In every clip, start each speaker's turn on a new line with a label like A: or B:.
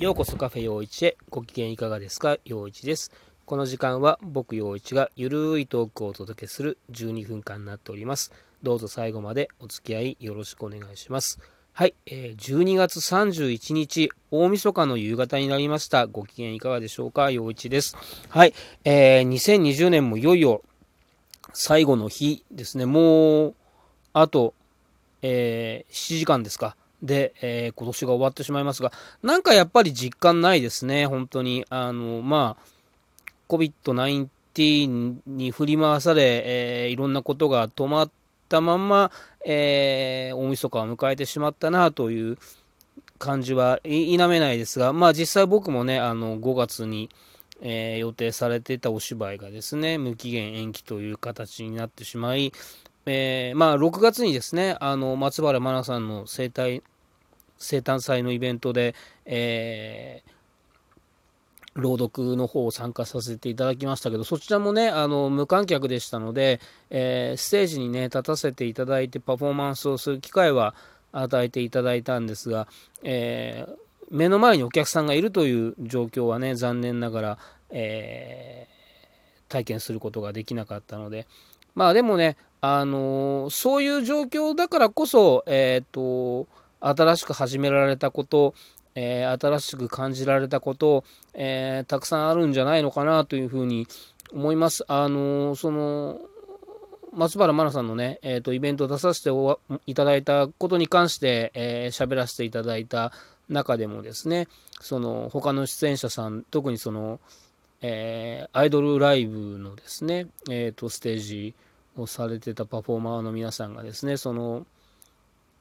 A: ようこそカフェ陽一へ。ご機嫌いかがですか？陽一です。この時間は僕陽一がゆるーいトークをお届けする12分間になっております。どうぞ最後までお付き合いよろしくお願いします。はい、えー、12月31日大晦日の夕方になりました。ご機嫌いかがでしょうか？陽一です。はい、えー、2020年もいよいよ最後の日ですね。もうあとえー、7時間ですか。で、えー、今年が終わってしまいますが、なんかやっぱり実感ないですね、本当に。あの、まあ、COVID-19 に振り回され、えー、いろんなことが止まったまんま、えー、大晦日を迎えてしまったなという感じは否めないですが、まあ実際僕もね、あの、5月に、えー、予定されていたお芝居がですね、無期限延期という形になってしまい、えー、まあ、6月にですね、あの、松原真奈さんの生誕、生誕祭のイベントで、えー、朗読の方を参加させていただきましたけど、そちらもね、あの、無観客でしたので、えー、ステージにね、立たせていただいてパフォーマンスをする機会は与えていただいたんですが、えー、目の前にお客さんがいるという状況はね、残念ながら、えー、体験することができなかったので、まあでもね、あのー、そういう状況だからこそ、えっ、ー、と、新しく始められたこと、えー、新しく感じられたこと、えたくさんあるんじゃないのかなというふうに思います。あのその、松原真奈さんのね、えっ、と、イベントを出させていただいたことに関して、え喋らせていただいた中でもですね、その、他の出演者さん、特にその、えアイドルライブのですね、えっ、と、ステージ、をされてたパフォーマーの皆さんがですねその、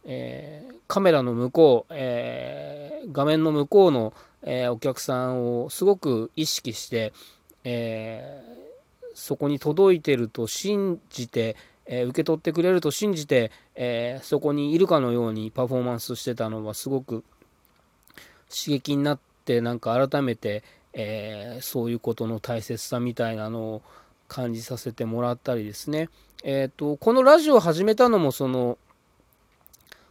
A: えー、カメラの向こう、えー、画面の向こうの、え、お客さんをすごく意識して、えそこに届いてると信じて、え受け取ってくれると信じて、えそこにいるかのようにパフォーマンスしてたのはすごく刺激になってなんか改めて、えそういうことの大切さみたいなのを感じさせてもらったりですね、えーと、このラジオを始めたのもその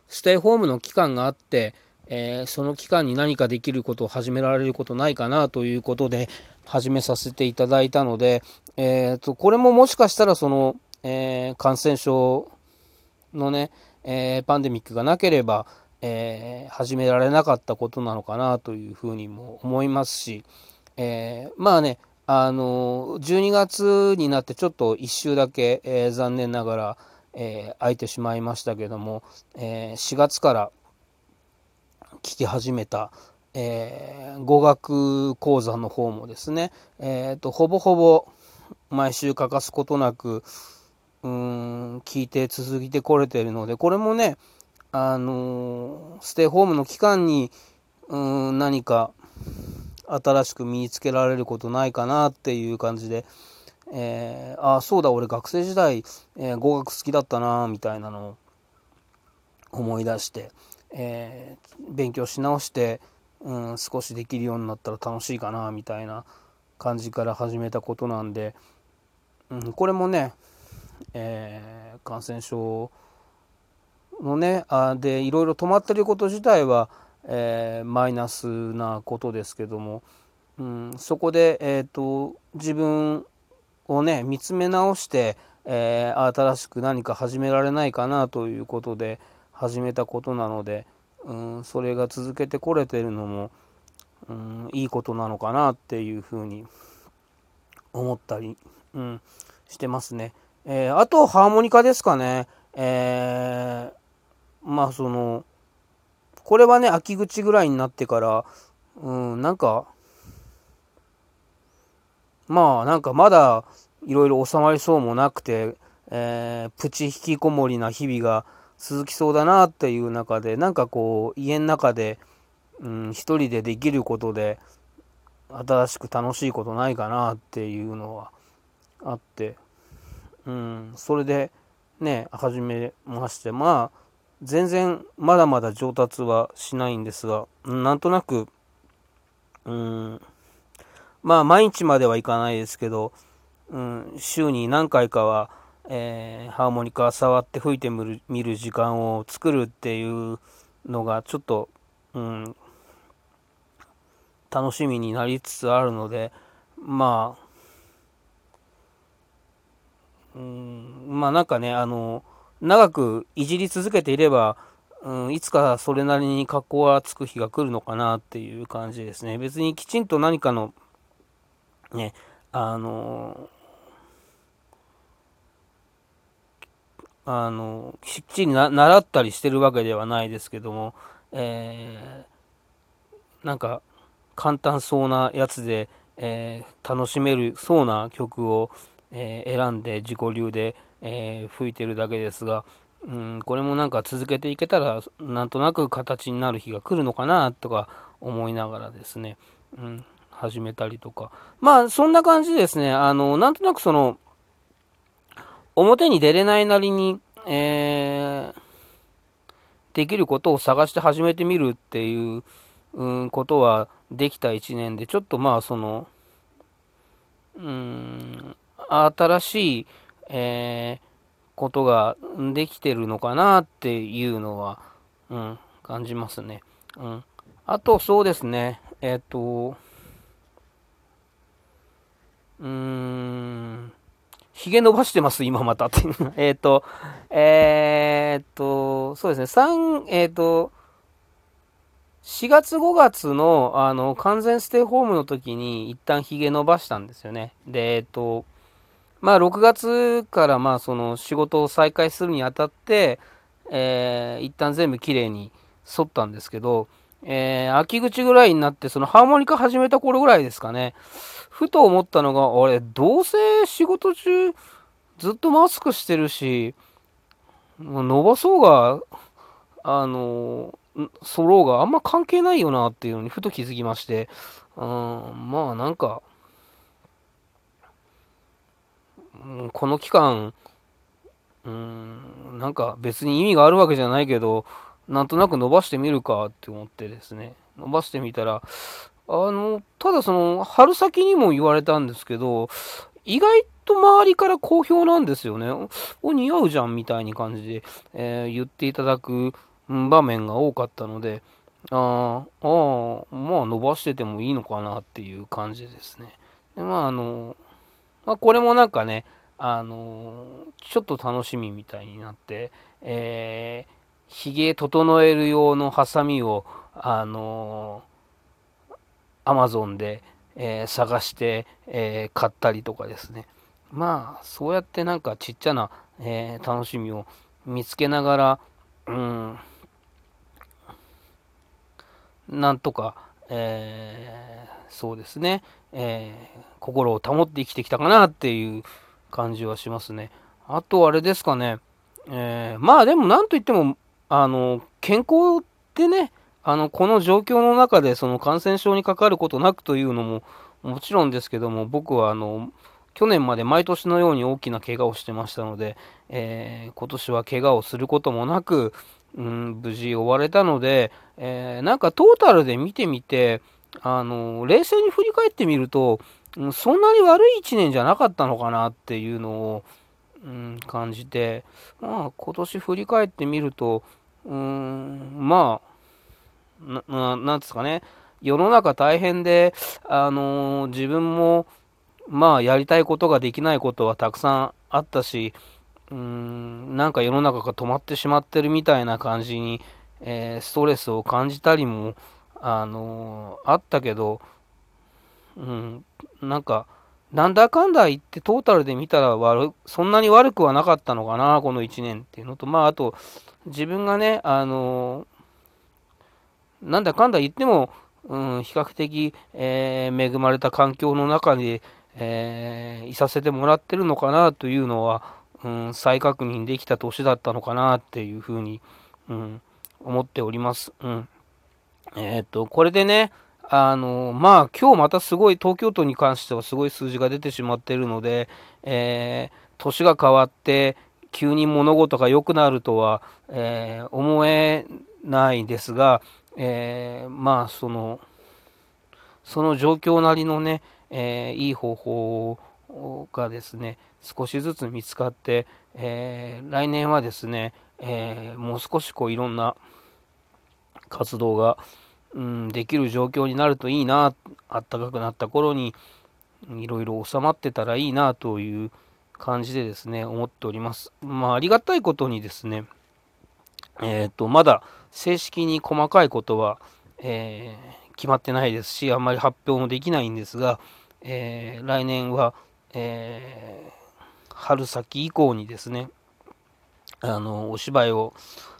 A: ステイホームの期間があって、えー、その期間に何かできることを始められることないかなということで始めさせていただいたので、えーと、これももしかしたらその、えー、感染症のね、えパンデミックがなければ、え始められなかったことなのかなというふうにも思いますし、えまあねあの、12月になってちょっと1週だけ、えー、残念ながら、え、空いてしまいましたけども、え、4月から聞き始めた、え、語学講座の方もですね、えーと、ほぼほぼ毎週欠かすことなく、うん、聞いて続いてこれてるので、これもね、あのステイホームの期間に、うん、何か、新しく身につけられることないかなっていう感じで、えー、あそうだ俺学生時代、えー、語学好きだったなみたいなのを思い出して、えー、勉強し直して、うん、少しできるようになったら楽しいかなみたいな感じから始めたことなんで、うん、これもね、え、感染症のねあでいろいろ止まってること自体はえー、マイナスなことですけども、うん、そこで、えーと、自分をね見つめ直して、えー、新しく何か始められないかなということで始めたことなので、うん、それが続けてこれてるのも、うん、いいことなのかなっていうふうに思ったり、うん、してますね。えー、あとハーモニカですかね。えー、まあそのこれはね、秋口ぐらいになってから、うん、なんか、まあ、なんかまだいろいろ収まりそうもなくて、えー、プチ引きこもりな日々が続きそうだなっていう中で、なんかこう、家の中で、うん、一人でできることで、新しく楽しいことないかなっていうのはあって、うん、それでね、始めまして、まあ、全然まだまだ上達はしないんですが、なんとなく、うん、まあ毎日まではいかないですけど、うん、週に何回かは、えー、ハーモニカ触って吹いてみる見る時間を作るっていうのがちょっと、うん、楽しみになりつつあるのでまあうんまあなんかねあの長くいじり続けていれば、うん、いつかそれなりに格好がつく日が来るのかなっていう感じですね。別にきちんと何かのねあのあのきっちりな習ったりしてるわけではないですけども、えー、なんか簡単そうなやつで、えー、楽しめるそうな曲を、えー、選んで自己流で、え吹いてるだけですが、うん、これもなんか続けていけたらなんとなく形になる日が来るのかなとか思いながらですね、うん、始めたりとか。まあそんな感じですね。あのなんとなくその表に出れないなりに、えー、できることを探して始めてみるっていう、うん、ことはできた1年で、ちょっとまあその、うん、新しい、えー、ことができてるのかなっていうのは、うん、感じますね。うん。あと、そうですね、えっ、と、うーん、髭伸ばしてます、今またっていう。えっと、えー、っと、そうですね、3、えー、っと、4月5月のあの完全ステイホームの時に一旦髭伸ばしたんですよね。で、えっと、まあ6月からまあその仕事を再開するにあたって、えー、一旦全部きれいに剃ったんですけど、えー、秋口ぐらいになってそのハーモニカ始めた頃ぐらいですかね。ふと思ったのが、俺、どうせ仕事中ずっとマスクしてるし、伸ばそうが、あの、ソロがあんま関係ないよなっていうのにふと気づきまして、うん、まあなんか、この期間、うん、なんか別に意味があるわけじゃないけど、なんとなく伸ばしてみるかって思ってですね、伸ばしてみたら、あの、ただその、春先にも言われたんですけど、意外と周りから好評なんですよね。お、似合うじゃんみたいに感じで、えー、言っていただく場面が多かったので、ああ、ああ、まあ伸ばしててもいいのかなっていう感じですね。でまああの、まあ、これもなんかね、あの、ちょっと楽しみみたいになって、えー、髭整える用のハサミを、あのアマゾンで、えー、探して、えー、買ったりとかですね。まあ、そうやってなんかちっちゃな、えー、楽しみを見つけながら、うん、なんとか、えそうですね、え心を保って生きてきたかなっていう感じはしますね。あとあれですかね、えまあでもなんといっても、あの、健康ってね、あの、この状況の中でその感染症にかかることなくというのももちろんですけども、僕はあの、去年まで毎年のように大きな怪我をしてましたので、えー、今年は怪我をすることもなく、うん、無事終われたので、えー、なんかトータルで見てみて、あの、冷静に振り返ってみると、うん、そんなに悪い1年じゃなかったのかなっていうのを、うん、感じて、まあ今年振り返ってみると、うん、まあ、ななんですかね、世の中大変で、あのー、自分も、まあ、やりたいことができないことはたくさんあったし、うん、なんか世の中が止まってしまってるみたいな感じに、えー、ストレスを感じたりも、あのー、あったけど、うん、なんか、なんだかんだ言ってトータルで見たら悪そんなに悪くはなかったのかな、この1年っていうのと、まあ、あと、自分がね、あのーなんだかんだ言っても、うん、比較的、えー、恵まれた環境の中に、えー、いさせてもらってるのかなというのは、うん、再確認できた年だったのかなっていうふうに、うん、思っております。うん、えー、っと、これでね、あの、まあ、今日またすごい、東京都に関してはすごい数字が出てしまっているので、えー、年が変わって、急に物事が良くなるとは、えー、思えないですが、えー、まあそのその状況なりのね、え、いい方法がですね少しずつ見つかって、え、来年はですね、えもう少しこういろんな活動が、うん、できる状況になるといいな、あったかくなった頃にいろいろ収まってたらいいなという感じでですね、思っております。まあ、ありがたいことにですね、えっ、ー、と、まだ正式に細かいことは、えー、決まってないですし、あんまり発表もできないんですが、えー、来年は、え春先以降にですね、あの、お芝居を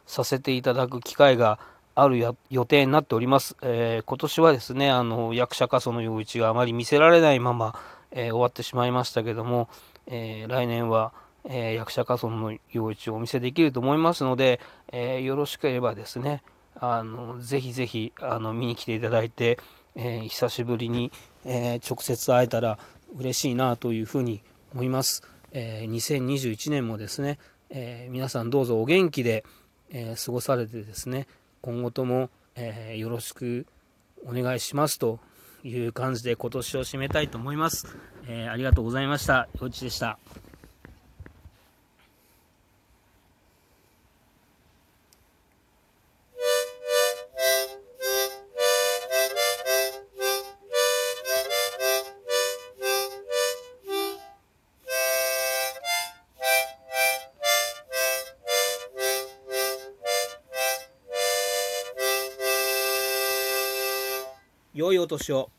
A: させていただく機会がある予定になっております。えー、今年はですね、あの役者家祖の陽一があまり見せられないまま、えー、終わってしまいましたけども、えー、来年は、え役者家祖の陽一をお見せできると思いますので、えよろしければですね、あのぜひぜひあの見に来ていただいて、え久しぶりに、え直接会えたら嬉しいなというふうに思います。え2021年もですね、え皆さんどうぞお元気で、え過ごされてですね、今後とも、えよろしくお願いしますという感じで今年を締めたいと思います。えありがとうございました。よちでした。良いお年を。